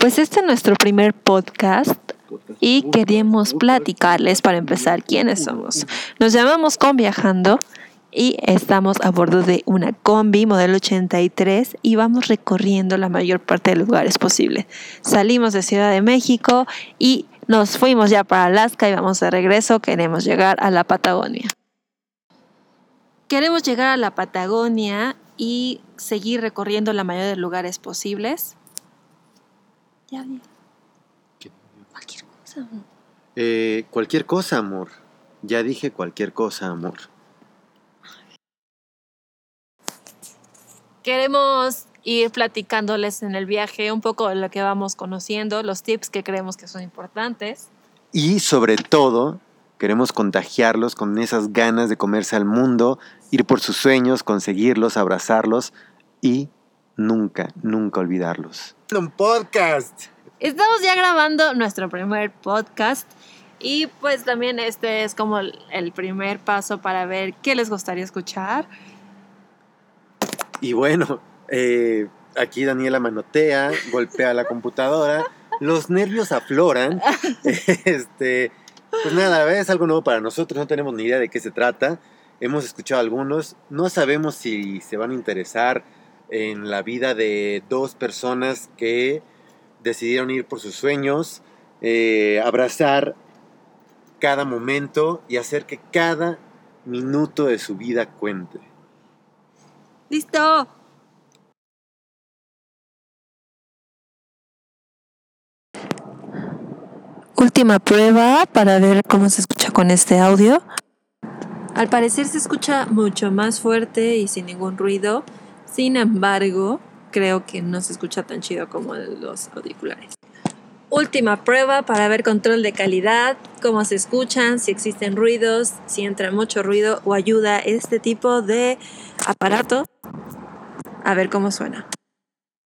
Pues este es nuestro primer podcast y queremos platicarles para empezar quiénes somos. Nos llamamos Conviajando y estamos a bordo de una combi modelo 83 y vamos recorriendo la mayor parte de lugares posibles. Salimos de Ciudad de México y nos fuimos ya para Alaska y vamos de regreso. Queremos llegar a la Patagonia. Queremos llegar a la Patagonia y seguir recorriendo la mayoría de lugares posibles. Ya vi. Cualquier cosa. amor. Eh, cualquier cosa, amor. Ya dije cualquier cosa, amor. Queremos ir platicándoles en el viaje un poco de lo que vamos conociendo, los tips que creemos que son importantes. Y sobre todo, queremos contagiarlos con esas ganas de comerse al mundo, ir por sus sueños, conseguirlos, abrazarlos y nunca, nunca olvidarlos. Un podcast. Estamos ya grabando nuestro primer podcast y pues también este es como el primer paso para ver qué les gustaría escuchar. Y bueno, eh, aquí Daniela manotea, golpea la computadora, los nervios afloran. Este, pues nada, es algo nuevo para nosotros, no tenemos ni idea de qué se trata. Hemos escuchado algunos, no sabemos si se van a interesar en la vida de dos personas que decidieron ir por sus sueños, eh, abrazar cada momento y hacer que cada minuto de su vida cuente. ¡Listo! Última prueba para ver cómo se escucha con este audio. Al parecer se escucha mucho más fuerte y sin ningún ruido. Sin embargo, creo que no se escucha tan chido como los auriculares. Última prueba para ver control de calidad, cómo se escuchan, si existen ruidos, si entra mucho ruido o ayuda este tipo de aparato. A ver cómo suena.